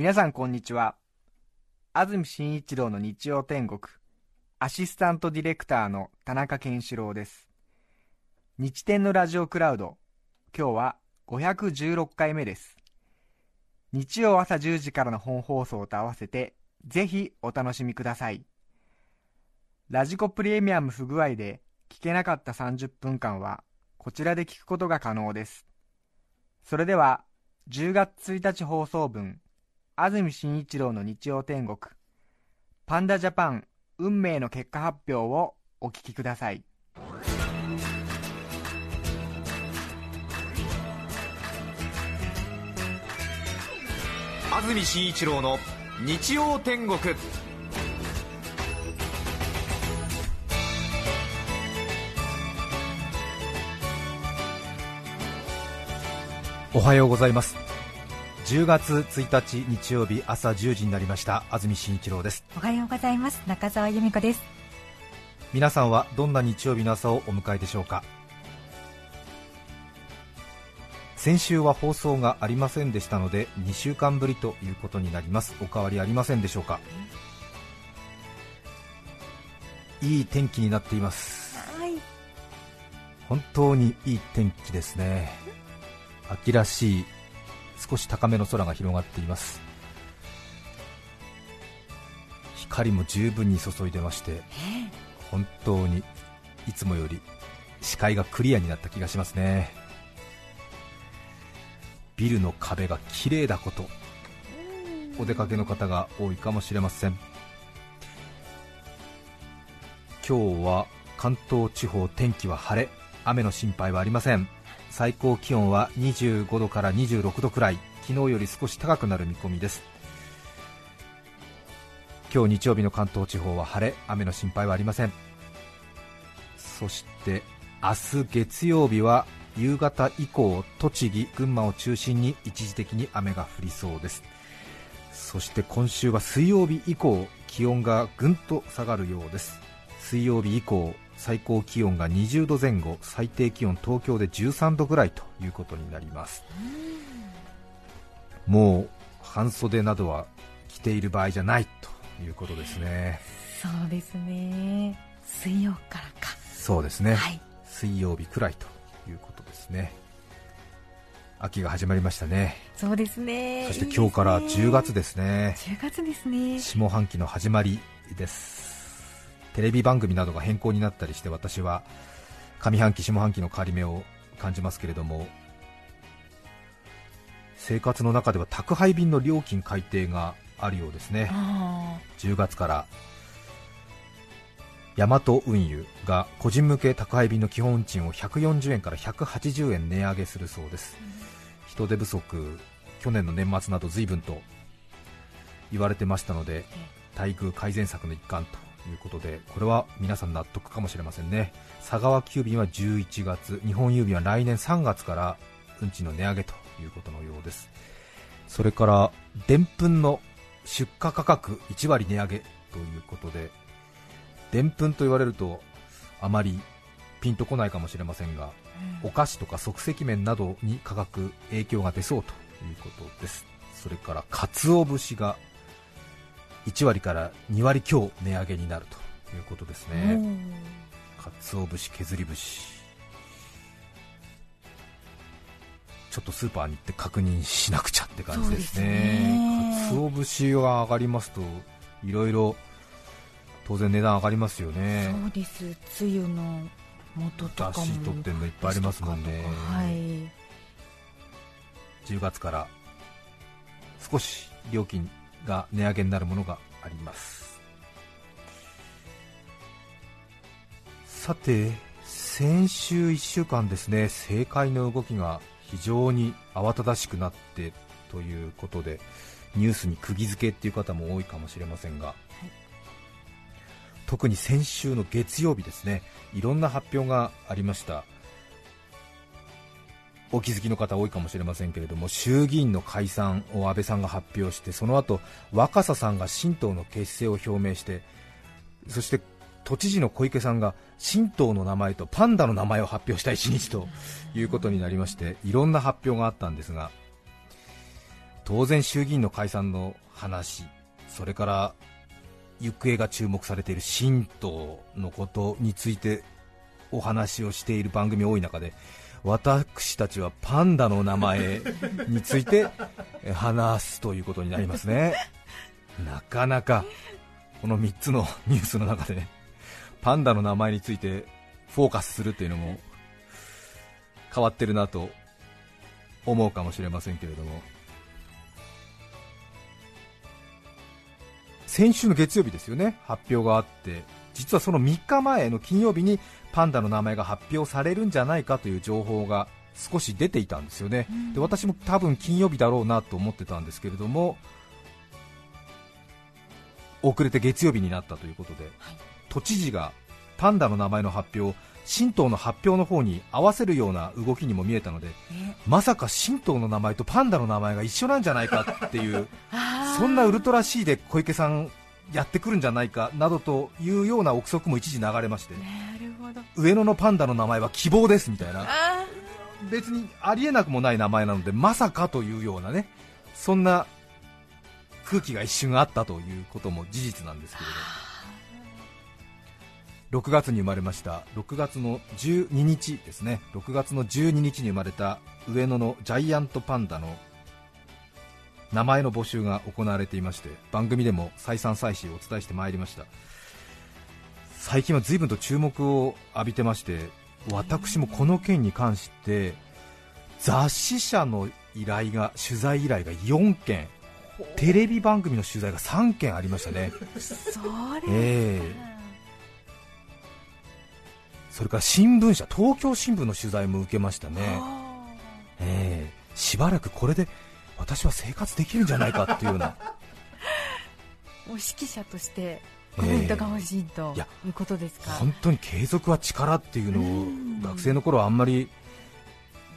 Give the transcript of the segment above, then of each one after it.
皆さんこんにちは。安住紳一郎の日曜天国アシスタントディレクターの田中健志郎です。日天のラジオクラウド今日は516回目です。日曜朝10時からの本放送と合わせてぜひお楽しみください。ラジコプレミアム不具合で聞けなかった30分間はこちらで聞くことが可能です。それでは10月1日放送分安住紳一郎の日曜天国。パンダジャパン運命の結果発表をお聞きください。安住紳一郎の日曜天国。おはようございます10月1日日曜日朝10時になりました。安住紳一郎です。おはようございます。中澤由美子です。皆さんはどんな日曜日の朝をお迎えでしょうか？先週は放送がありませんでしたので2週間ぶりということになります。お変わりありませんでしょうか？いい天気になっています。はい。本当にいい天気ですね。秋らしい少し高めの空が広がっています。光も十分に注いでまして本当にいつもより視界がクリアになった気がしますね。ビルの壁が綺麗だことお出かけの方が多いかもしれません。今日は関東地方天気は晴れ雨の心配はありません。最高気温は25度から26度くらい昨日より少し高くなる見込みです。今日日曜日の関東地方は晴れ雨の心配はありません。そして明日月曜日は夕方以降栃木群馬を中心に一時的に雨が降りそうです。そして今週は水曜日以降気温がぐんと下がるようです。水曜日以降最高気温が20度前後最低気温東京で13度ぐらいということになります。もう半袖などは着ている場合じゃないということですね。そうですね。水曜からか。そうですね、はい。水曜日くらいということですね。秋が始まりましたね。そうですね。そして今日から10月ですね。10月ですね。下半期の始まりですテレビ番組などが変更になったりして私は上半期下半期の変わり目を感じますけれども生活の中では宅配便の料金改定があるようですね。あ10月から。ヤマト運輸が個人向け宅配便の基本運賃を140円から180円値上げするそうです、人手不足去年の年末など随分と言われてましたので待遇改善策の一環ということでこれは皆さん納得かもしれませんね。佐川急便は11月日本郵便は来年3月から運賃の値上げということのようです。それからでんぷんの出荷価格1割値上げということででんぷんと言われるとあまりピンとこないかもしれませんが、お菓子とか即席麺などに価格影響が出そうということです。それから鰹節が1割から2割強値上げになるということですあね鰹節削り節。ちょっとスーパーに行って確認しなくちゃって感じですね。そう鰹節が上がりますといろいろ当然値段上がりますよね。そうです。つゆの元とかもだし取ってんのいっぱいありますもんね。はい。10月から少し料金が値上げになるものがあります。さて先週1週間ですね政界の動きが非常に慌ただしくなってということでニュースに釘付けっていう方も多いかもしれませんが、特に先週の月曜日ですねいろんな発表がありました。お気づきの方多いかもしれませんけれども衆議院の解散を安倍さんが発表してその後若狭さんが新党の結成を表明してそして都知事の小池さんが新党の名前とパンダの名前を発表した一日ということになりましていろんな発表があったんですが当然衆議院の解散の話それから行方が注目されている新党のことについてお話をしている番組多い中で私たちはパンダの名前について話すということになりますね。なかなかこの3つのニュースの中でねパンダの名前についてフォーカスするっていうのも変わってるなと思うかもしれませんけれども。先週の月曜日ですよね。発表があって実はその3日前の金曜日にパンダの名前が発表されるんじゃないかという情報が少し出ていたんですよね、で私も多分金曜日だろうなと思ってたんですけれども遅れて月曜日になったということで、都知事がパンダの名前の発表を新党の発表の方に合わせるような動きにも見えたのでまさか新党の名前とパンダの名前が一緒なんじゃないかっていう そんなウルトラ C で小池さんやってくるんじゃないかなどというような憶測も一時流れまして。上野のパンダの名前は希望ですみたいな。別にありえなくもない名前なのでまさかというようなねそんな空気が一瞬あったということも事実なんですけれど。6月に生まれました。6月の12日ですね。6月の12日に生まれた上野のジャイアントパンダの名前の募集が行われていまして番組でも再三再四お伝えしてまいりました。最近は随分と注目を浴びてまして私もこの件に関して雑誌社の依頼が取材依頼が4件テレビ番組の取材が3件ありましたね。それ、えーそれから新聞社東京新聞の取材も受けましたね、えーしばらくこれで私は生活できるんじゃないかっていうような。もう指揮者としてコメントが欲しいということですか、本当に継続は力っていうのうん。を学生の頃はあんまり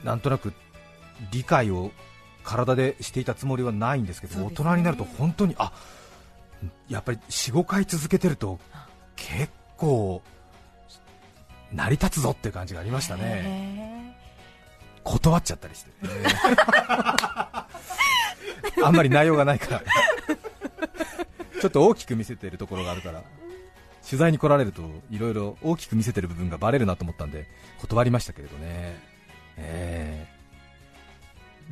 なんとなく理解を体でしていたつもりはないんですけどね。大人になると本当にあやっぱり45回続けてると結構成り立つぞっていう感じがありましたね。へ断っちゃったりして、あんまり内容がないから。ちょっと大きく見せてるところがあるから。取材に来られるといろいろ大きく見せてる部分がバレるなと思ったんで断りましたけれどね、えー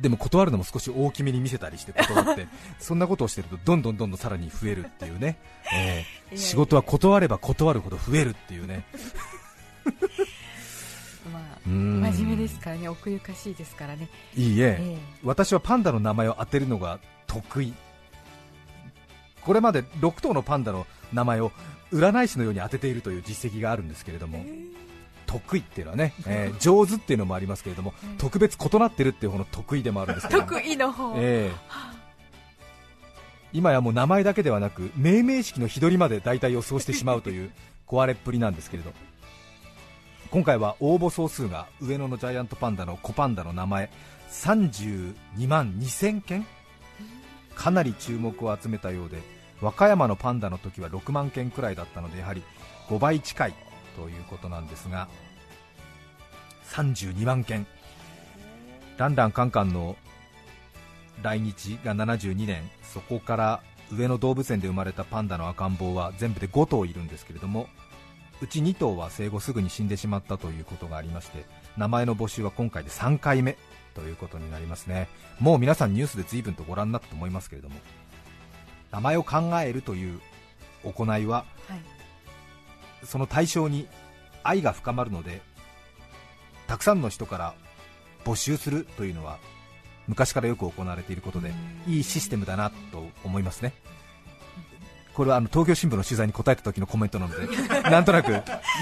でも断るのも少し大きめに見せたりして断ってそんなことをしてるとどんどんどんどんさらに増えるっていうね、えー仕事は断れば断るほど増えるっていうね。ーまあうん。真面目ですからね奥ゆかしいですからね、いいえ、え私はパンダの名前を当てるのが得意。これまで6頭のパンダの名前を占い師のように当てているという実績があるんですけれども得意っていうのはね、えー上手っていうのもありますけれどもうん特別異なってるっていう方の得意でもあるんですけれども。得意の方、ええ。今やもう名前だけではなく命名式の日取りまで大体予想してしまうという壊れっぷりなんですけれど今回は応募総数が上野のジャイアントパンダの子パンダの名前32万2000件？かなり注目を集めたようで和歌山のパンダの時は6万件くらいだったのでやはり5倍近いということなんですが32万件。ランランカンカンの来日が72年。そこから上野動物園で生まれたパンダの赤ん坊は全部で5頭いるんですけれどもうち2頭は生後すぐに死んでしまったということがありまして名前の募集は今回で3回目ということになりますね。もう皆さんニュースで随分とご覧になったと思いますけれども名前を考えるという行いははい。その対象に愛が深まるのでたくさんの人から募集するというのは昔からよく行われていることでいいシステムだなと思いますねこれはあの東京新聞の取材に答えた時のコメントなので なんとなく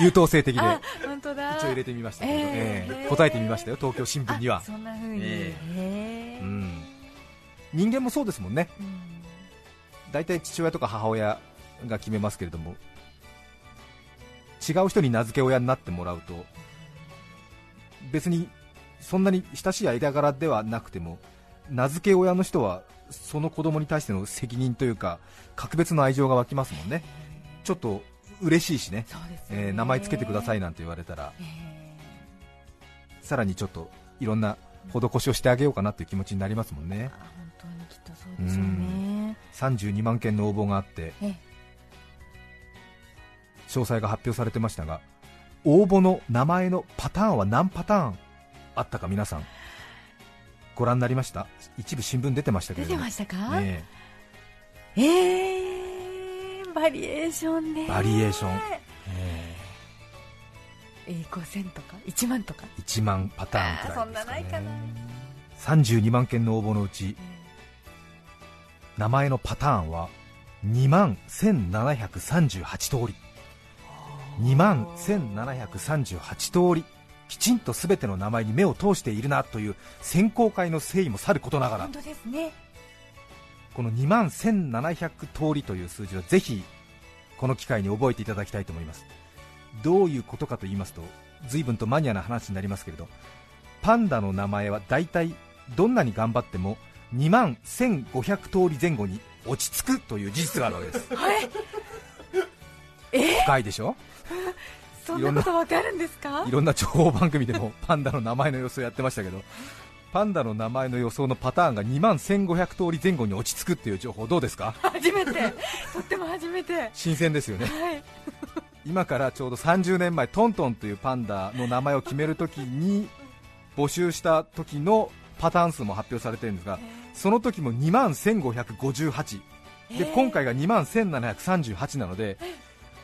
優等生的で一応入れてみましたけど、えーええ答えてみましたよ東京新聞には。あ、そんな風に、えへーうん、人間もそうですもんね。うん。大体父親とか母親が決めますけれども違う人に名付け親になってもらうと別にそんなに親しい間柄ではなくても名付け親の人はその子供に対しての責任というか格別の愛情が湧きますもんね。ちょっと嬉しいしね、ね。えー名前つけてくださいなんて言われたら。へさらにちょっといろんな施しをしてあげようかなという気持ちになりますもんね。本当にきっとそうでしょうね。32万件の応募があってえ詳細が発表されてましたが応募の名前のパターンは何パターンあったか皆さんご覧になりました？一部新聞出てましたけ出てましたか、ねえ。ー、バリエーションね。バリエーション。ええー、5000とか？1万とか？え1万パターンくらいですか、ね、そんなないかな。32万件の応募のうち名前のパターンは2万1738通り。2万1738通りきちんと全ての名前に目を通しているなという選考会の誠意もさることながら。本当ですね。この2万1700通りという数字はぜひこの機会に覚えていただきたいと思います。どういうことかと言いますと随分とマニアな話になりますけれどパンダの名前は大体どんなに頑張っても2万1500通り前後に落ち着くという事実があるわけです。深いでしょ？そんなことわかるんですか？いろんな情報番組でもパンダの名前の予想やってましたけどパンダの名前の予想のパターンが2万1500通り前後に落ち着くっていう情報どうですか？初めて。とっても初めて。はい新鮮ですよね。今からちょうど30年前トントンというパンダの名前を決めるときに募集した時のパターン数も発表されてるんですがその時も2万1558で今回が2万1738なので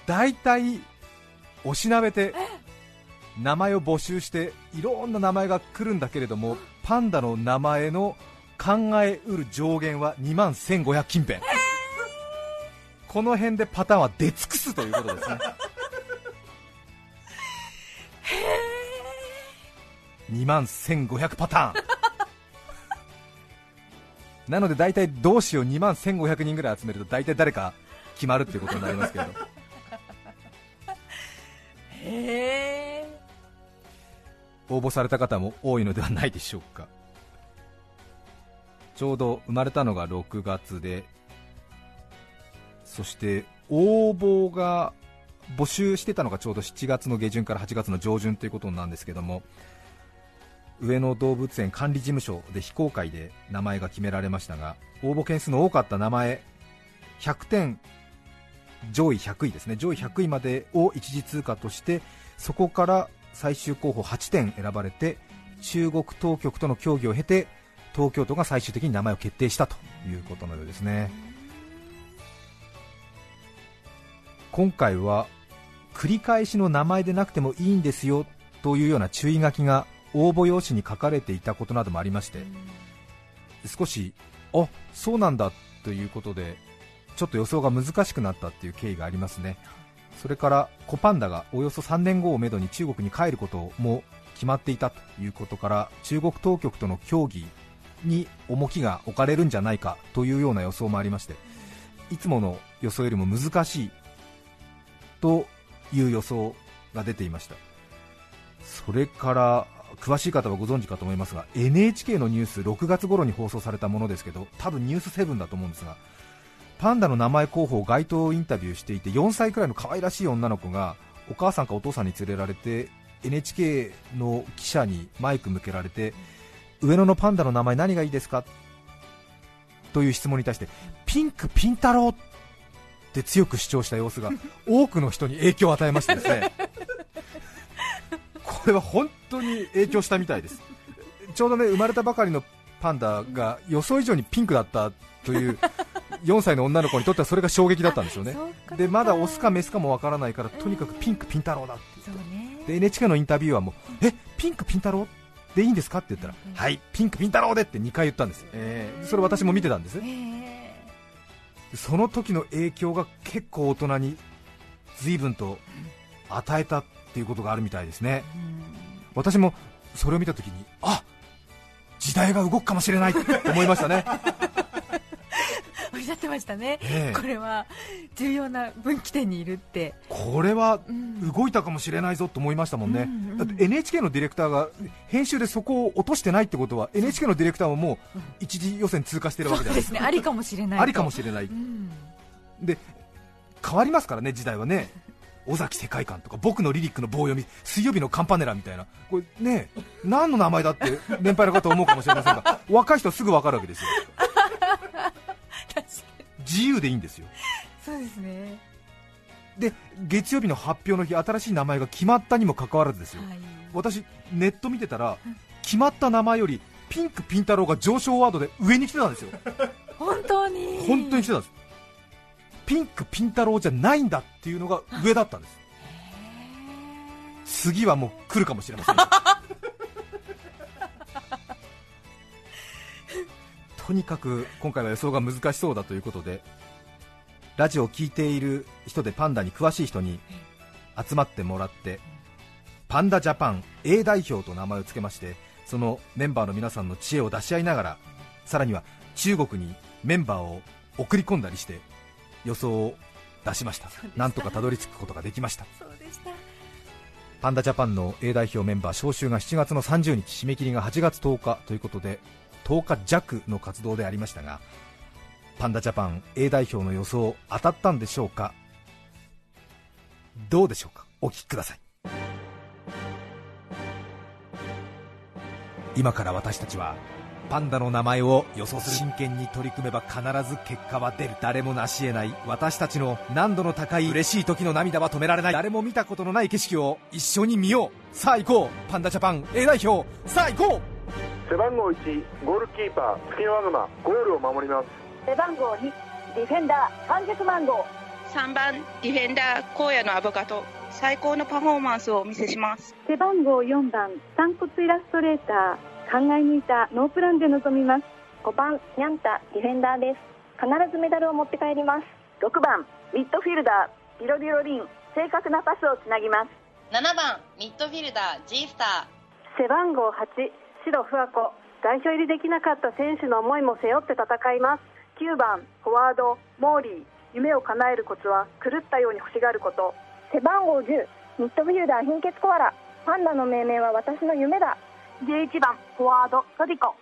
大体おしなべて名前を募集していろんな名前が来るんだけれどもパンダの名前の考えうる上限は2万1500近辺。この辺でパターンは出尽くすということですね。2万1500パターン。なので大体どうしよう2万1500人ぐらい集めると大体誰か決まるっていうことになりますけど応募された方も多いのではないでしょうか。ちょうど生まれたのが6月でそして応募が募集してたのがちょうど7月の下旬から8月の上旬ということなんですけども上野動物園管理事務所で非公開で名前が決められましたが応募件数の多かった名前100点上位100位ですね。上位100位までを一次通過としてそこから最終候補8点選ばれて中国当局との協議を経て東京都が最終的に名前を決定したということのようですね。今回は繰り返しの名前でなくてもいいんですよというような注意書きが応募用紙に書かれていたことなどもありまして少しあそうなんだということでちょっと予想が難しくなったっていう経緯がありますね。それからコパンダがおよそ3年後をめどに中国に帰ることも決まっていたということから中国当局との協議に重きが置かれるんじゃないかというような予想もありましていつもの予想よりも難しいという予想が出ていました。それから詳しい方はご存知かと思いますが NHK のニュース6月頃に放送されたものですけど多分ニュース7だと思うんですがパンダの名前候補を街頭インタビューしていて4歳くらいの可愛らしい女の子がお母さんかお父さんに連れられて NHK の記者にマイク向けられて上野のパンダの名前何がいいですか？という質問に対してピンクピン太郎って強く主張した様子が 多くの人に影響を与えましてですね。これは本当に影響したみたいです。ちょうどね生まれたばかりのパンダが予想以上にピンクだったという4歳の女の子にとってはそれが衝撃だったんですよね。でまだオスかメスかもわからないからとにかくピンクピン太郎だってそうね。で NHK のインタビューアーもえピンクピン太郎？でいいんですか？って言ったら、うんはいピンクピン太郎でって2回言ったんです、えーそれ私も見てたんです。ええ。その時の影響が結構大人に随分と与えたっていうことがあるみたいですね。私もそれを見た時にあ時代が動くかもしれないと思いましたね、おっしゃってましたね、ええ。これは重要な分岐点にいるって、これはうん。動いたかもしれないぞと思いましたもんね、うんうん。だって NHK のディレクターが編集でそこを落としてないってことは NHK のディレクターももう一次予選通過してるわけじゃないですか。ね。ありかもしれないありかもししれない。れない、うん。で変わりますからね時代はね。尾崎世界観とか僕のリリックの棒読み水曜日のカンパネラみたいな。これね何の名前だって年配の方思うかもしれませんが 若い人はすぐ分かるわけですよ自由でいいんですよ。そうですね。で月曜日の発表の日新しい名前が決まったにもかかわらずですよ、はい。私ネット見てたら決まった名前よりピンクピン太郎が上昇ワードで上に来てたんですよ。本当に？本当に来てたんです。ピンクピン太郎じゃないんだっていうのが上だったんです。次はもう来るかもしれませんとにかく今回は予想が難しそうだということでラジオを聴いている人でパンダに詳しい人に集まってもらってパンダジャパン A 代表と名前を付けましてそのメンバーの皆さんの知恵を出し合いながらさらには中国にメンバーを送り込んだりして予想を出しました。なんとかたどり着くことができました。パンダジャパンの A 代表メンバー招集が7月の30日締め切りが8月10日ということで10日弱の活動でありましたがパンダジャパン A 代表の予想当たったんでしょうか？どうでしょうか？お聞きください。今から私たちはパンダの名前を予想する真剣に取り組めば必ず結果は出る。誰も成し得ない。私たちの難度の高い嬉しい時の涙は止められない。誰も見たことのない景色を一緒に見よう。さあ行こう。パンダジャパン A 代表。さあ行こう。背番号1ゴールキーパー月のワグマゴールを守ります。背番号2ディフェンダー三脚万号。3番ディフェンダー荒野のアボカド。最高のパフォーマンスをお見せします。背番号4番散骨イラストレーター。考え抜いたノープランで臨みます。5番ニャンタディフェンダーです。必ずメダルを持って帰ります。6番ミッドフィルダービロビロリン。正確なパスをつなぎます。7番ミッドフィルダー G スタ背番号8白ふわ子代表入りできなかった選手の思いも背負って戦います。9番フォワードモーリー。夢を叶えるコツは狂ったように欲しがること。背番号10ミッドフィルダー貧血コアラ。パンダの命名は私の夢だ。11番フォワードトディコ。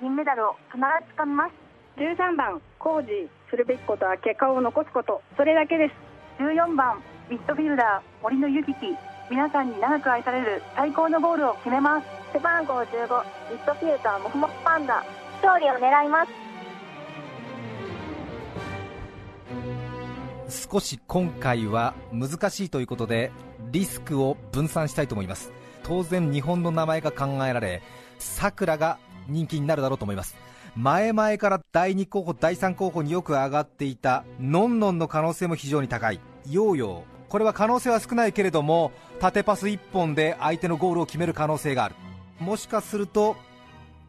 銀メダルを必ずつかみます。13番コージー。するべきことは結果を残すこと。それだけです。14番ミッドフィルダー森のゆきき皆さんに長く愛される最高のゴールを決めます。背番号15ミッドフィルダーモフモフパンダ。勝利を狙います。少し今回は難しいということでリスクを分散したいと思います。当然日本の名前が考えられさくらが人気になるだろうと思います。前々から第2候補第3候補によく上がっていたのんのんの可能性も非常に高い。ヨーヨーこれは可能性は少ないけれども縦パス1本で相手のゴールを決める可能性がある。もしかすると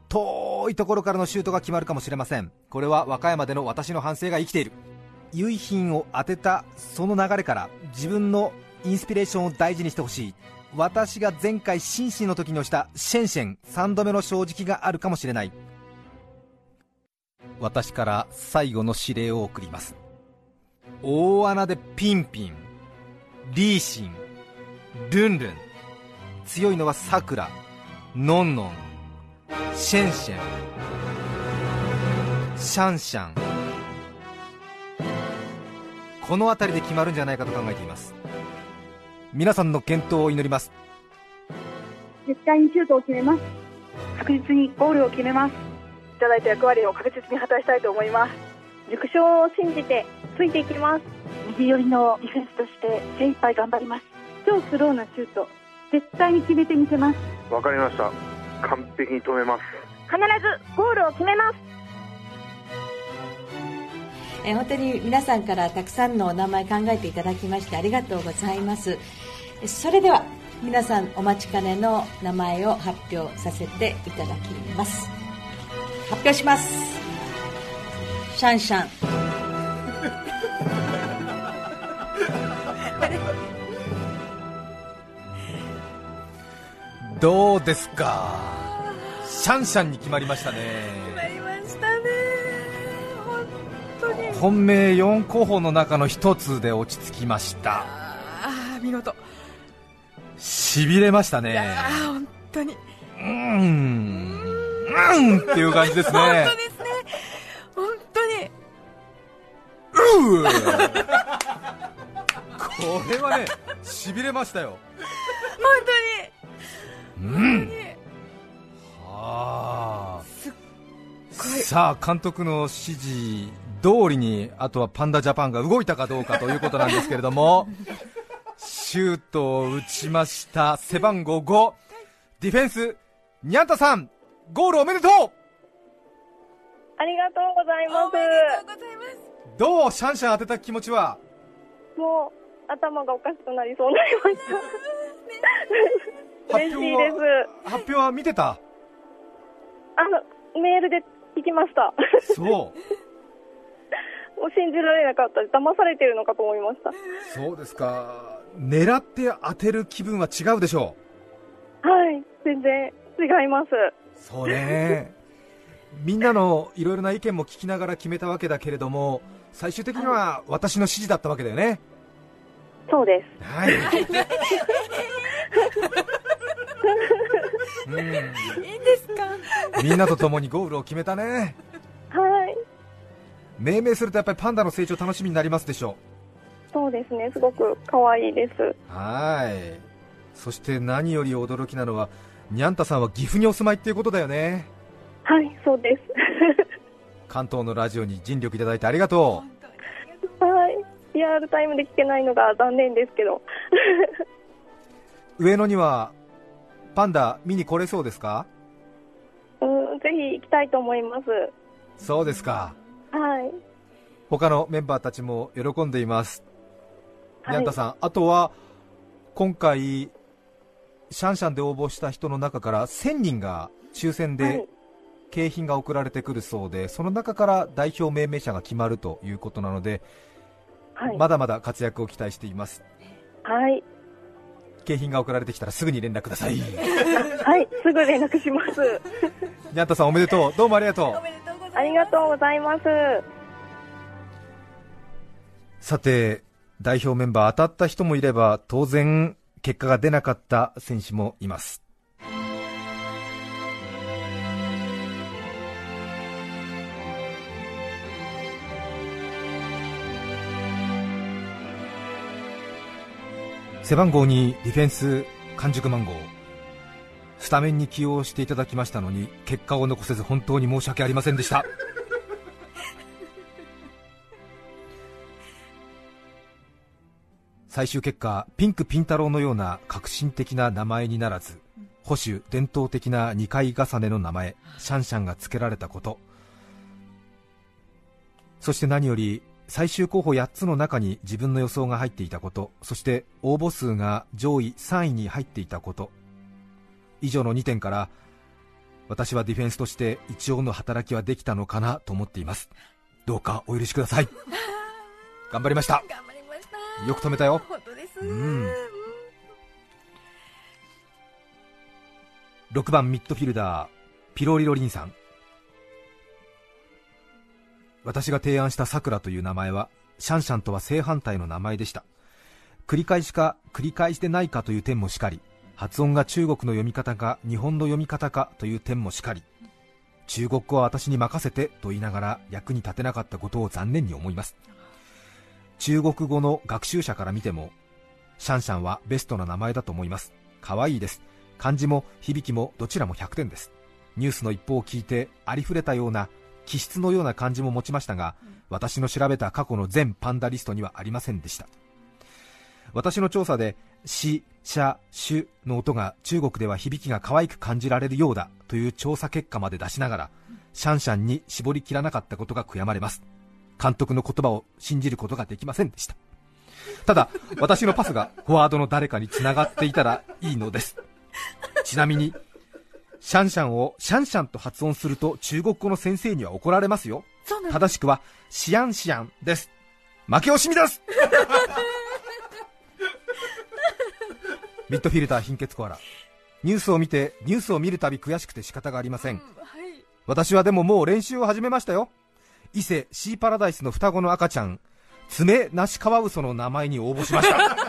遠いところからのシュートが決まるかもしれません。これは和歌山での私の反省が生きている。結品を当てたその流れから自分のインスピレーションを大事にしてほしい。私が前回紳士の時に押したシェンシェン3度目の正直があるかもしれない。私から最後の指令を送ります。大穴でピンピン。リーシンルンルン強いのはさくらのんのんシェンシェンシャンシャン。この辺りで決まるんじゃないかと考えています。皆さんの健闘を祈ります。絶対にシュートを決めます。確実にゴールを決めます。いただいた役割を確実に果たしたいと思います。熟勝を信じてついていきます。右寄りのディフェンスとして精一杯頑張ります。超スローなシュート絶対に決めてみせます。わかりました。完璧に止めます。必ずゴールを決めます。えー本当に皆さんからたくさんのお名前考えていただきましてありがとうございます。えそれでは皆さんお待ちかねの名前を発表させていただきます。発表します。シャンシャンどうですか？シャンシャンに決まりましたね。なりましたね。本当に。本命4候補の中の一つで落ち着きました。ああ見事。しびれましたいね本当に。うーん。うーんっていう感じですね。本当ですね。本当に。うー。これはねしびれましたよ。本はあ。すっごい。さあ監督の指示通通りにあとはパンダジャパンが動いたかどうかということなんですけれどもシュートを打ちました。背番号5ディフェンスにゃんたさん。ゴールおめでとう。ありがとうございます。どうシャンシャン当てた気持ちは？もう頭がおかしくなりそうになりました。嬉しいです。発表は見てた？あの、メールで聞きました。そう もう信じられなかった。騙されてるのかと思いました。そうですか狙って当てる気分は違うでしょはい、全然違います。うそうねみんなのいろいろな意見も聞きながら決めたわけだけれども最終的には私の指示だったわけだよねそうです。はい、うん、いいんですか？みんなと共にゴールを決めたねはい、命名するとやっぱりパンダの成長楽しみになりますでしょそうですね。すごく可愛いです。うはいそして何より驚きなのはにゃんたさんは岐阜にお住まいっていうことだよねはい、そうです。関東のラジオに尽力いただいてありがとはい。リアルタイムで聞けないのが残念ですけど。う上野にはパンダ見に来れそうですか？うん、ぜひ行きたいと思います。そうですかはい。他のメンバーたちも喜んでいます、はいにゃんたさんあとは今回シャンシャンで応募した人の中から1000人が抽選ではい。景品が送られてくるそうでその中から代表命名者が決まるということなので、はい。まだまだ活躍を期待していますはい。景品が送られてきたらすぐに連絡くださいにはい。すぐ連絡します。ゃんたさんおめでとうどうもありがとうありがとうございます。さて代表メンバー当たった人もいれば当然結果が出なかった選手もいます背番号2ディフェンス完熟マンゴー。スタメンに起用していただきましたのに結果を残せず本当に申し訳ありませんでした。最終結果ピンクピン太郎のような革新的な名前にならず保守伝統的な2回重ねの名前シャンシャンが付けられたこと。そして何より最終候補8つの中に自分の予想が入っていたことそして応募数が上位3位に入っていたこと。以上の2点から私はディフェンスとして一応の働きはできたのかなと思っています。どうかお許しください。頑張りました。頑張りました。よく止めたよ。本当です。うん。6番ミッドフィルダーピロリロリンさん私が提案したさくらという名前はシャンシャンとは正反対の名前でした。繰り返しか繰り返しでないかという点もしかり発音が中国の読み方か日本の読み方かという点もしかり中国語は私に任せてと言いながら役に立てなかったことを残念に思います。中国語の学習者から見てもシャンシャンはベストな名前だと思います。可愛いです。漢字も響きもどちらも100点です。ニュースの一報を聞いてありふれたような気質のような感じも持ちましたが、私の調べた過去の全パンダリストにはありませんでした。私の調査で「し」「しゃ」「しゅ」の音が中国では響きが可愛く感じられるようだという調査結果まで出しながらシャンシャンに絞りきらなかったことが悔やまれます。監督の言葉を信じることができませんでした。ただ私のパスがフォワードの誰かに繋がっていたらいいのです。ちなみにシャンシャンをシャンシャンと発音すると中国語の先生には怒られますよ。正しくはシアンシアンです。負け惜しみです。ミッドフィルダー貧血コアラ。ニュースを見てニュースを見るたび悔しくて仕方がありませんはい。私はでももう練習を始めましたよ。伊勢シーパラダイスの双子の赤ちゃん爪なしカワウソの名前に応募しました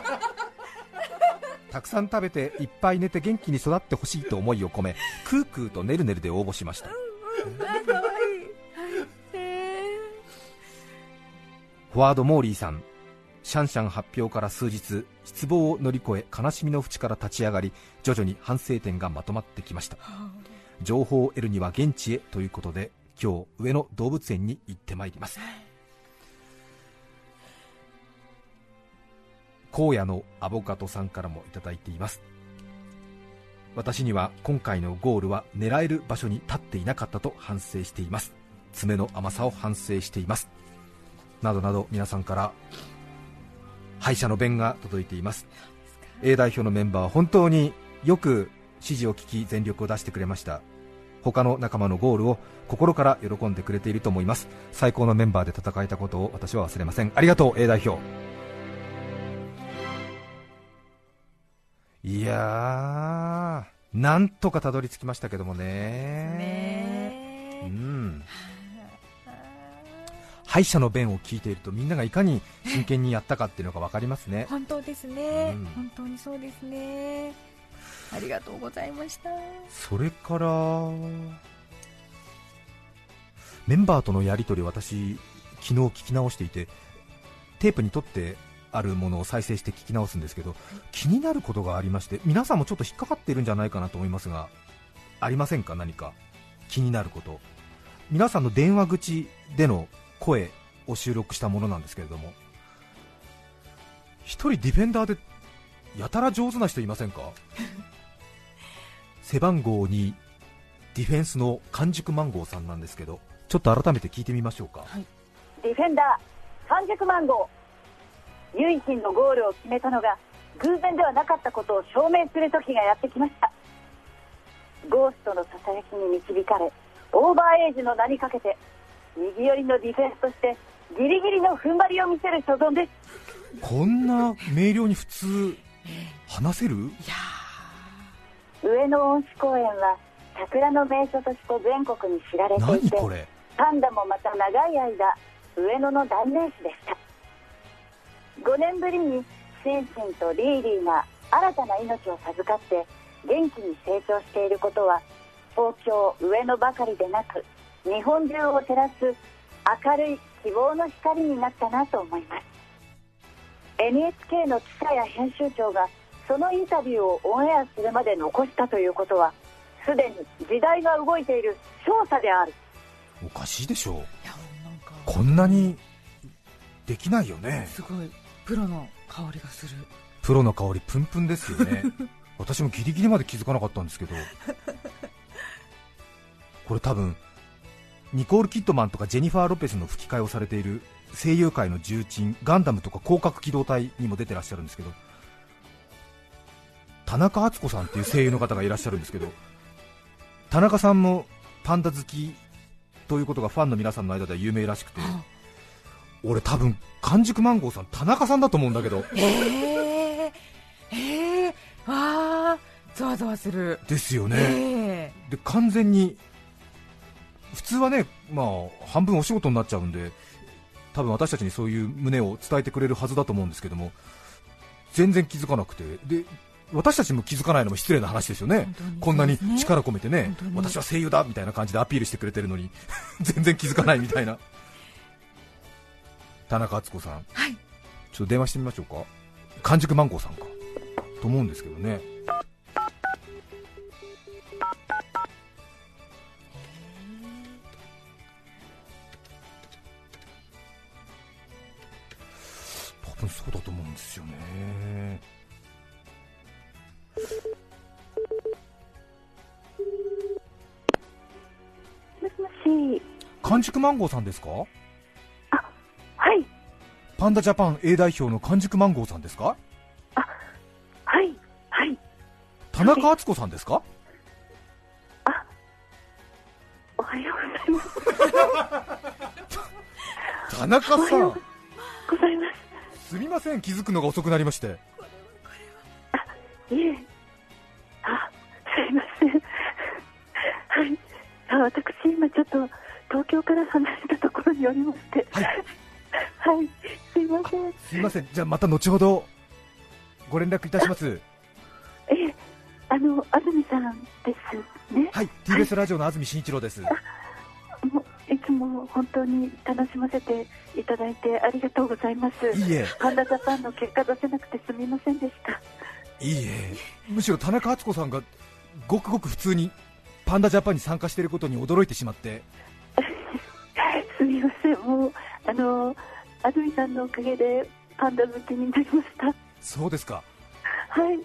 たくさん食べていっぱい寝て元気に育ってほしいと思いを込めクークーとねるねるで応募しました。フォワードモーリーさん。シャンシャン発表から数日失望を乗り越え悲しみの淵から立ち上がり徐々に反省点がまとまってきました。情報を得るには現地へということで今日上野動物園に行ってまいります荒野のアボカドさんからもいただいています。私には今回のゴールは狙える場所に立っていなかったと反省しています。爪の甘さを反省しています。などなど皆さんから敗者の弁が届いています。A 代表のメンバーは本当によく指示を聞き全力を出してくれました。他の仲間のゴールを心から喜んでくれていると思います。最高のメンバーで戦えたことを私は忘れません。ありがとう A 代表。いやーなんとかたどり着きましたけどもね。うん。敗者の弁を聞いているとみんながいかに真剣にやったかっていうのが分かりますね。本当ですね、うん。本当にそうですね。ありがとうございました。それからメンバーとのやり取り私昨日聞き直していてテープに取ってあるものを再生して聞き直すんですけど気になることがありまして皆さんもちょっと引っかかっているんじゃないかなと思いますがありませんか？何か？気になること。皆さんの電話口での声を収録したものなんですけれども。一人ディフェンダーでやたら上手な人いませんか？背番号2ディフェンスの完熟マンゴーさんなんですけどちょっと改めて聞いてみましょうか、ディフェンダー完熟マンゴー。唯一のゴールを決めたのが偶然ではなかったことを証明する時がやってきました。ゴーストのささやきに導かれオーバーエイジの名にかけて右寄りのディフェンスとしてギリギリの踏ん張りを見せる所存です。こんな明瞭に普通話せる？上野恩賜公園は桜の名所として全国に知られていて何これ？パンダもまた長い間上野の代名詞でした5年ぶりにシンシンとリーリーが新たな命を授かって元気に成長していることは東京上野ばかりでなく日本中を照らす明るい希望の光になったなと思います。NHK の記者や編集長がそのインタビューをオンエアするまで残したということはすでに時代が動いている証左である。おかしいでしょう。こんなにできないよね。すごいプロの香りがする。プロの香りプンプンですよね。私もギリギリまで気づかなかったんですけど。これ多分ニコール・キッドマンとかジェニファー・ロペスの吹き替えをされている声優界の重鎮ガンダムとか広角機動隊にも出てらっしゃるんですけど。田中敦子さんっていう声優の方がいらっしゃるんですけど。田中さんもパンダ好きということがファンの皆さんの間では有名らしくて俺多分完熟マンゴーさん田中さんだと思うんだけど。えー、えー、わあざわざわする。ですよね、えで完全に普通はね、まあ、半分お仕事になっちゃうんで多分私たちにそういう旨を伝えてくれるはずだと思うんですけども全然気づかなくて。で私たちも気づかないのも失礼な話ですよね。こんなに力込めてね私は声優だみたいな感じでアピールしてくれてるのに 全然気づかないみたいな田中敦子さん、はい、ちょっと電話してみましょうか。完熟マンゴーさんか。と思うんですけどね。多分そうだと思うんですよね。もしもし。完熟マンゴーさんですか？はいパンダジャパン A 代表の完熟マンゴーさんですか？はいはい。田中敦子さんですか？おはようございます。田中さん。ございます。すみません気づくのが遅くなりまして。いえ。あすいません。はい。あ私今ちょっと東京から離れたところにおりまして。はい、すいません。すいません。じゃあまた後ほどご連絡いたします。ええあの安住さんですね。はい TBS ラジオの安住紳一郎です。もういつも本当に楽しませていただいてありがとうございます。いいえ。パンダジャパンの結果出せなくてすみませんでしたいいえ。むしろ田中敦子さんがごくごく普通にパンダジャパンに参加していることに驚いてしまって。すみません。もうあの安住さんのおかげでパンダ好きになりました。そうですか。はい。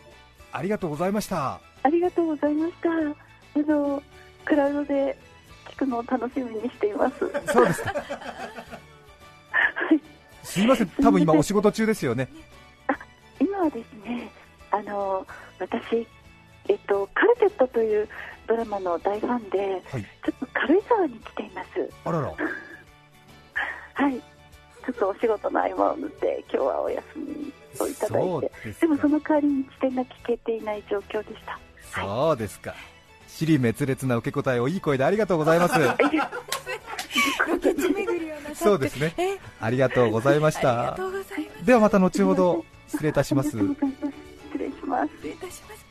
ありがとうございました。ありがとうございました。あのクラウドで聞くのを楽しみにしています。そうですか。すいません。多分今お仕事中ですよね。今はですねあの私えっとカルテットというドラマの大ファンで、はい。ちょっと軽井沢に来ています。あららはい。ちょっとお仕事の合間を縫って今日はお休みをいただそういてですでもその代わりに地点が聞けていない状況でした。そうですか。尻滅裂な受け答えをいい声でありがとうございます。ロケ地巡りをなさって。そうですね。え？ありがとうございました。ではまた後ほど失礼いたします。失礼します。失礼いたします。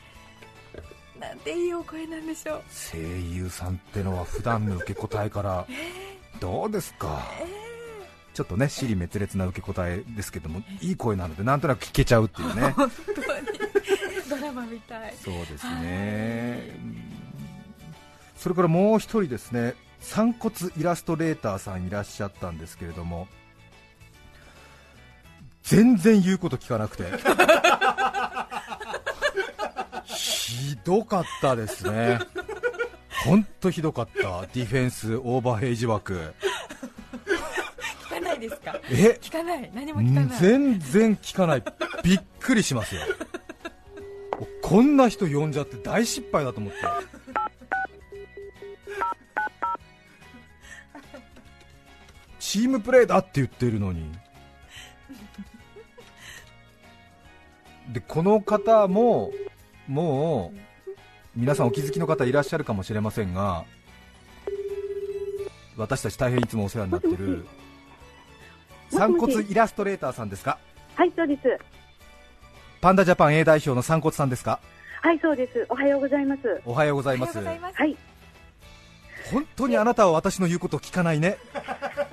なんていいお声なんでしょう。声優さんってのは普段の受け答えからどうですか、ちょっとね尻滅裂な受け答えですけどもいい声なのでなんとなく聞けちゃうっていうね。本当に。ドラマみたい。そうですね。うんそれからもう一人ですね散骨イラストレーターさんいらっしゃったんですけれども全然言うこと聞かなくて。ひどかったですね。本当ひどかった。ディフェンスオーバーヘイジ枠ですか？え？聞かない。何も聞かない。全然聞かない。びっくりしますよ。こんな人呼んじゃって大失敗だと思って。チームプレーだって言ってるのに。でこの方ももう皆さんお気づきの方いらっしゃるかもしれませんが私たち大変いつもお世話になってる散骨イラストレーターさんですか？はいそうです。パンダジャパン A 代表の散骨さんですか？はいそうです。おはようございます。おはようございます。はい本当にあなたは私の言うことを聞かないね。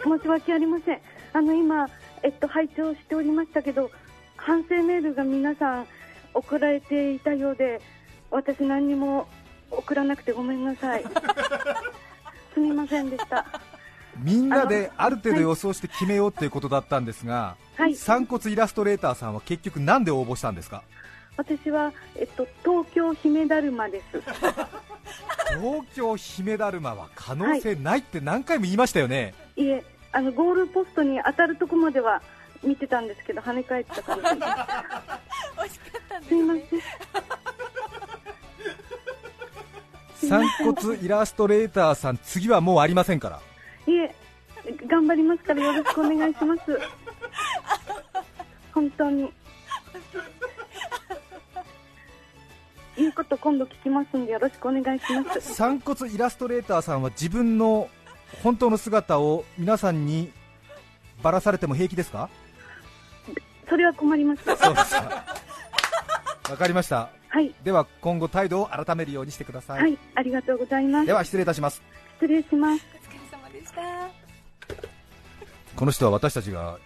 申し訳ありません。あの今えっと拝聴しておりましたけど反省メールが皆さん送られていたようで私何にも送らなくてごめんなさい。すみませんでしたみんなである程度予想して決めようっていうことだったんですが、はい。散骨イラストレーターさんは結局なんで応募したんですか？私は、えっと、東京姫だるまです。東京姫だるまは可能性ないって何回も言いましたよね、いえあのゴールポストに当たるとこまでは見てたんですけど跳ね返ったか ったんですすいません。散骨イラストレーターさん次はもうありませんからいえ頑張りますからよろしくお願いします。本当に。言うこと今度聞きますんでよろしくお願いします。散骨イラストレーターさんは自分の本当の姿を皆さんにばらされても平気ですか？それは困ります。そうですか。わかりました。はい。では今後態度を改めるようにしてください、はいありがとうございます。では失礼いたします。失礼しますこの人は私たちが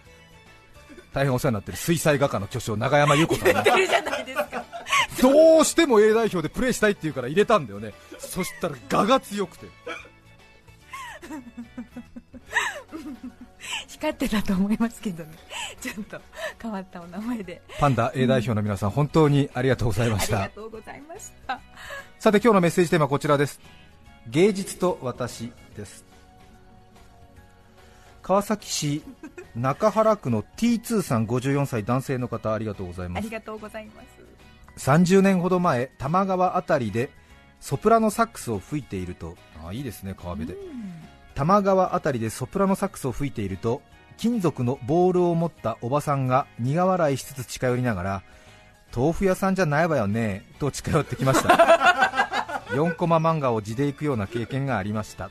大変お世話になっている水彩画家の巨匠永山優子さんねどうしても A 代表でプレーしたいって言うから入れたんだよね。そしたら画が強くて。光ってたと思いますけどね。ちょっと変わったお名前で。パンダ A 代表の皆さん本当にありがとうございまありしたがとうございました。さて今日のメッセージテーマはこちらです。芸術と私です川崎市中原区の T2 さん54歳男性の方ありがとうございます。ありがとうございます。30年ほど前多摩川あたりでソプラノサックスを吹いていると。あいいですね川辺で。多摩川あたりでソプラノサックスを吹いていると金属のボールを持ったおばさんが苦笑いしつつ近寄りながら豆腐屋さんじゃないわよねと近寄ってきました。4コマ漫画を地で行くような経験がありました。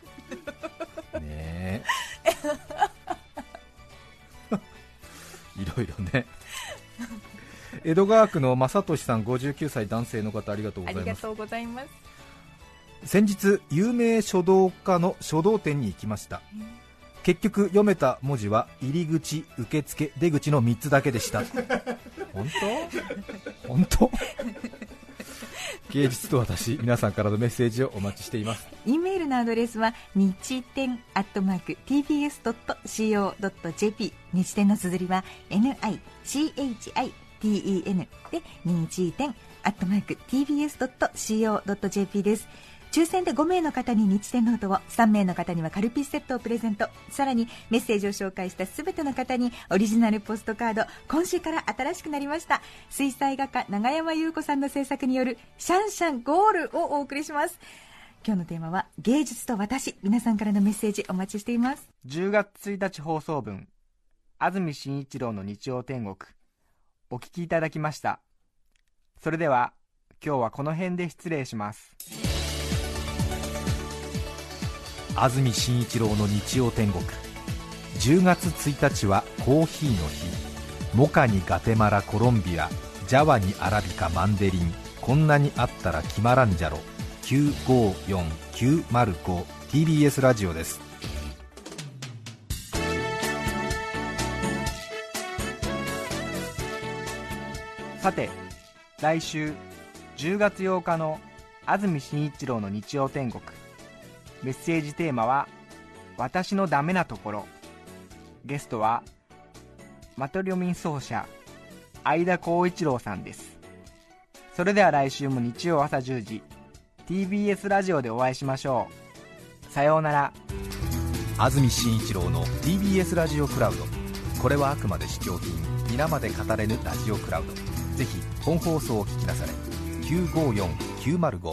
ねえ いろいろね。江戸川区の正俊さん59歳男性の方ありがとうございます。ありがとうございます。先日有名書道家の書道展に行きました。結局読めた文字は入り口受付出口の3つだけでした。本当？本当？芸術と私皆さんからのメッセージをお待ちしています。E メールのアドレスは日天アットマーク TBS.CO.JP 日天の綴りは NICHITEN で日天アットマーク tbs.co.jp です。抽選で5名の方に日天ノートを3名の方にはカルピスセットをプレゼント。さらにメッセージを紹介した全ての方にオリジナルポストカード今週から新しくなりました。水彩画家永山優子さんの制作によるシャンシャンゴールをお送りします。今日のテーマは芸術と私。皆さんからのメッセージお待ちしています。10月1日放送分。安住紳一郎の日曜天国。お聞きいただきました。それでは今日はこの辺で失礼します。安住紳一郎の日曜天国。10月1日はコーヒーの日。モカにガテマラコロンビアジャワにアラビカマンデリンこんなにあったら決まらんじゃろ。954905 TBS ラジオです。さて来週10月8日の安住紳一郎の日曜天国。メッセージテーマは「私のダメなところ」ゲストはマトリョミン奏者相田光一郎さんです。それでは来週も日曜朝10時 TBS ラジオでお会いしましょう。さようなら。安住紳一郎の TBS ラジオクラウド。これはあくまで試供品。皆まで語れぬラジオクラウド。ぜひ本放送を聞きなされ。954905